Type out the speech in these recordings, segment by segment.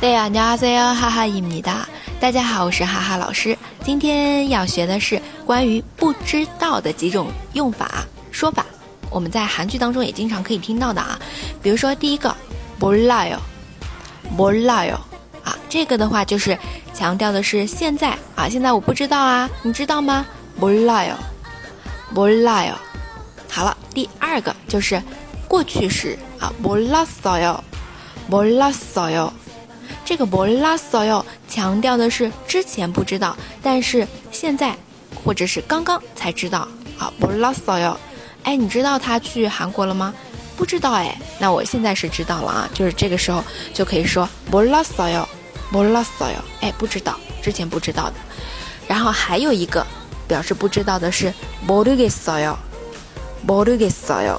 对呀，你好，我是哈哈伊米达。大家好，我是哈哈老师。今天要学的是关于不知道的几种用法说法。我们在韩剧当中也经常可以听到的啊。比如说第一个，몰라 요， 몰라 요。 啊，这个的话就是强调的是现在啊，现在我不知道啊，你知道吗？몰라 요， 몰라 요。 好了，第二个就是过去式啊，몰랐어 요， 몰랐어 요。 这个몰랐어요强调的是之前不知道，但是现在或者是刚刚才知道啊。몰랐어 요， 哎，你知道他去韩国了吗？不知道哎，那我现在是知道了啊，就是这个时候就可以说몰랐어 요， 몰랐어 요， 哎，不知道，之前不知道的。然后还有一个表示不知道的是모르겠어 요， 모르겠어 요。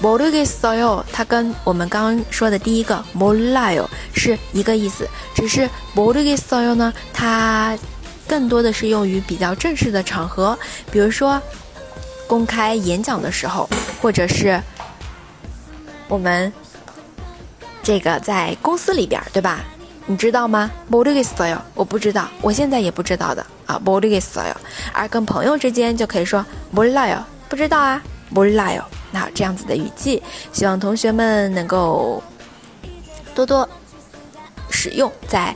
모르겠어 요， 它跟我们刚刚说的第一个몰라요是一个意思，只是모르겠어요呢，它更多的是用于比较正式的场合，比如说公开演讲的时候，或者是我们这个在公司里边，对吧？ 你知道吗？모르겠어 요， 我不知道，我现在也不知道的啊，모르겠어 요。 而跟朋友之间就可以说몰라 요， 不知道啊，몰라 요。 那这样子的语气，希望同学们能够多多使用在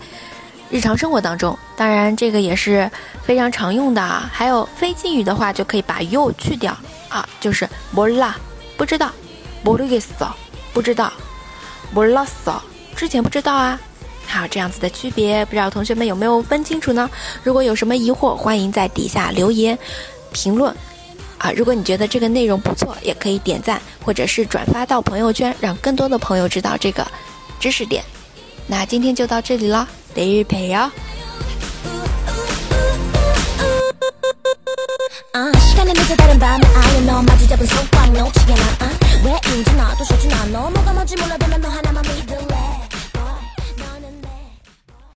日常生活当中。当然，这个也是非常常用的。还有非敬语的话，就可以把 you 去掉啊，就是몰라不知道，모르겠어不知道，몰랐어之前不知道啊。 好，这样子的区别，不知道同学们有没有分清楚呢？如果有什么疑惑，欢迎在底下留言、评论。啊，如果你觉得这个内容不错，也可以点赞或者是转发到朋友圈，让更多的朋友知道这个知识点。那今天就到这里了，得日陪哟。啊